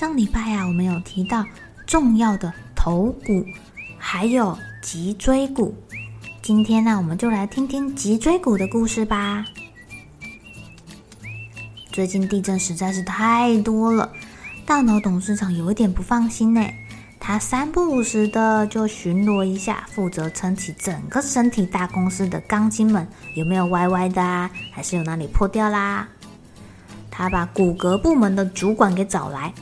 上礼拜啊，我们有提到重要的头骨，还有脊椎骨。今天呢，我们就来听听脊椎骨的故事吧。最近地震实在是太多了，大脑董事长有一点不放心呢。他三不五时的就巡逻一下，负责撑起整个身体大公司的钢筋们，有没有歪歪的啊？还是有哪里破掉啦？他把骨骼部门的主管给找来。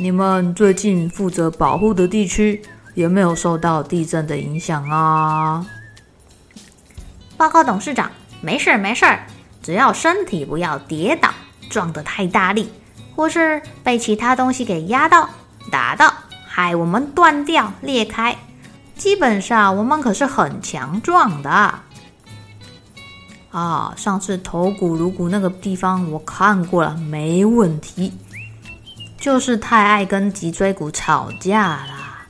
你们最近负责保护的地区有没有受到地震的影响啊？报告董事长，没事儿没事儿，只要身体不要跌倒、撞得太大力，或是被其他东西给压到、打到，害我们断掉、裂开，基本上我们可是很强壮的。啊，上次头骨、颅骨那个地方我看过了，没问题。就是太爱跟脊椎骨吵架啦！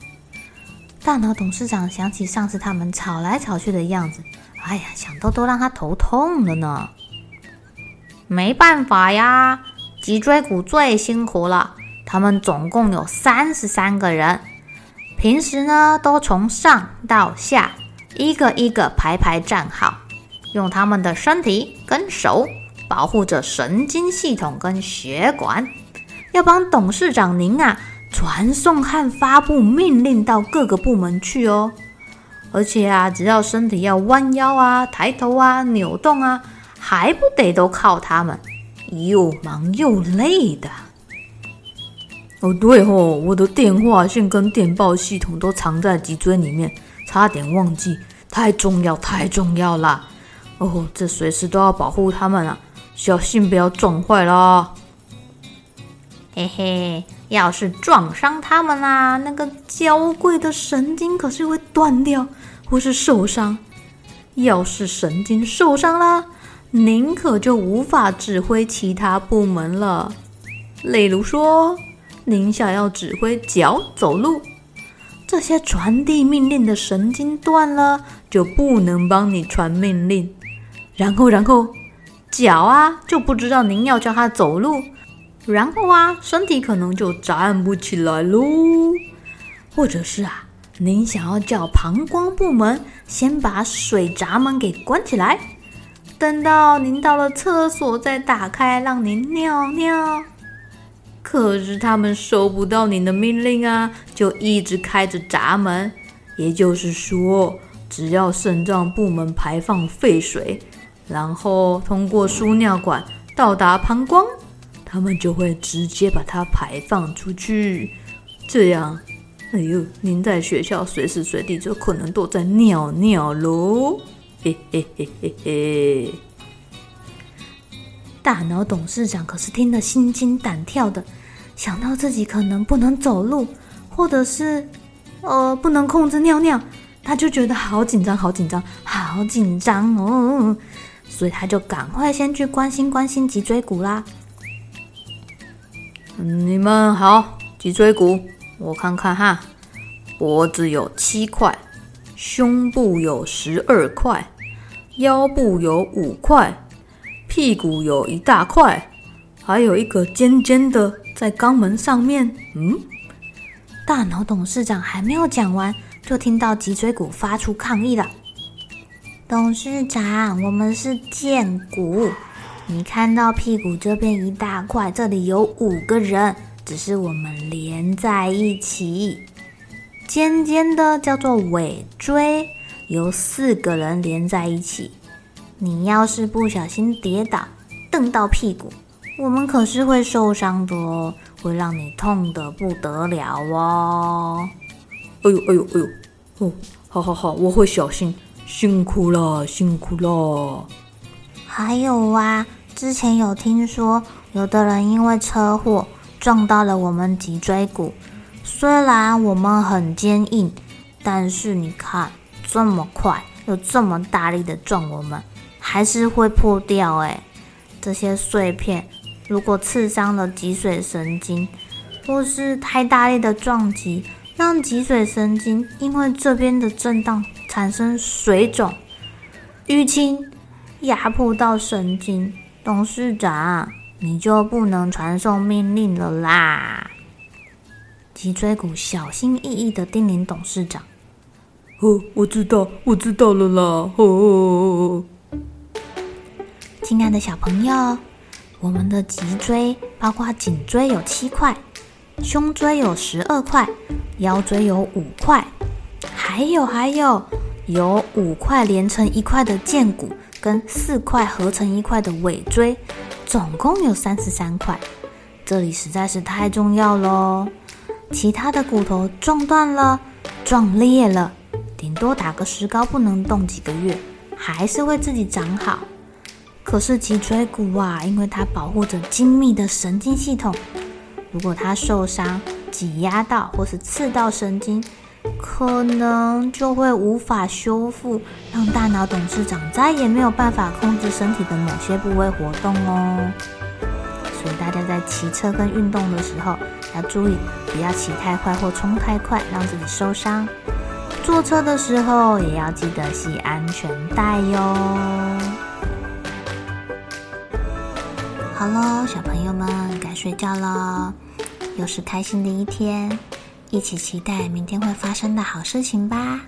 大脑董事长想起上次他们吵来吵去的样子，哎呀，想到都让他头痛了呢。没办法呀，脊椎骨最辛苦了。他们总共有三十三个人，平时呢都从上到下一个一个排排站好，用他们的身体跟手保护着神经系统跟血管。要帮董事长您啊传送和发布命令到各个部门去哦，而且啊，只要身体要弯腰啊、抬头啊、扭动啊，还不得都靠他们，又忙又累的。哦，对哦，我的电话线跟电报系统都藏在脊椎里面，差点忘记，太重要，太重要了。哦，这随时都要保护他们啊，小心不要撞坏了。嘿嘿，要是撞伤他们啦，那个娇贵的神经可是会断掉或是受伤。要是神经受伤了，您可就无法指挥其他部门了。例如说，您想要指挥脚走路，这些传递命令的神经断了，就不能帮你传命令。然后，然后脚啊，就不知道您要叫它走路。然后啊，身体可能就站不起来喽。或者是啊，您想要叫膀胱部门先把水闸门给关起来，等到您到了厕所再打开，让您尿尿。可是他们收不到您的命令啊，就一直开着闸门。也就是说，只要肾脏部门排放废水，然后通过输尿管到达膀胱。他们就会直接把它排放出去，这样，哎呦，您在学校随时随地就可能都在尿尿喽，嘿嘿嘿嘿嘿。大脑董事长可是听得心惊胆跳的，想到自己可能不能走路，或者是，呃，不能控制尿尿，他就觉得好紧张，好紧张，好紧张哦，所以他就赶快先去关心关心脊椎骨啦。你们好，脊椎骨，我看看哈，脖子有七块，胸部有十二块，腰部有五块，屁股有一大块，还有一个尖尖的在肛门上面。嗯，大脑董事长还没有讲完，就听到脊椎骨发出抗议了。董事长，我们是荐骨。你看到屁股这边一大块，这里有五个人，只是我们连在一起。尖尖的叫做尾椎，由四个人连在一起。你要是不小心跌倒，蹬到屁股，我们可是会受伤的哦，会让你痛得不得了哦。哎呦哎呦哎呦！哦，好好好，我会小心。辛苦了，辛苦了。还有啊，之前有听说，有的人因为车祸撞到了我们脊椎骨。虽然我们很坚硬，但是你看这么快又这么大力的撞我们，还是会破掉哎。这些碎片如果刺伤了脊髓神经，或是太大力的撞击，让脊髓神经因为这边的震荡产生水肿、淤青，压迫到神经，董事长你就不能传送命令了啦。脊椎骨小心翼翼的叮咛董事长：“哦，我知道，我知道了啦。哦，哦，哦，哦，亲爱的小朋友，我们的脊椎包括颈椎有七块，胸椎有十二块，腰椎有五块，还有还有，有五块连成一块的剑骨，跟四块合成一块的尾椎，总共有三十三块。这里实在是太重要喽。”其他的骨头撞断了、撞裂了，顶多打个石膏不能动几个月，还是会自己长好。可是脊椎骨啊，因为它保护着精密的神经系统，如果它受伤、挤压到或是刺到神经，可能就会无法修复，让大脑董事长再也没有办法控制身体的某些部位活动哦。所以大家在骑车跟运动的时候要注意，不要骑太快或冲太快，让自己受伤。坐车的时候也要记得系安全带哟。好喽，小朋友们该睡觉了，又是开心的一天，一起期待明天会发生的好事情吧。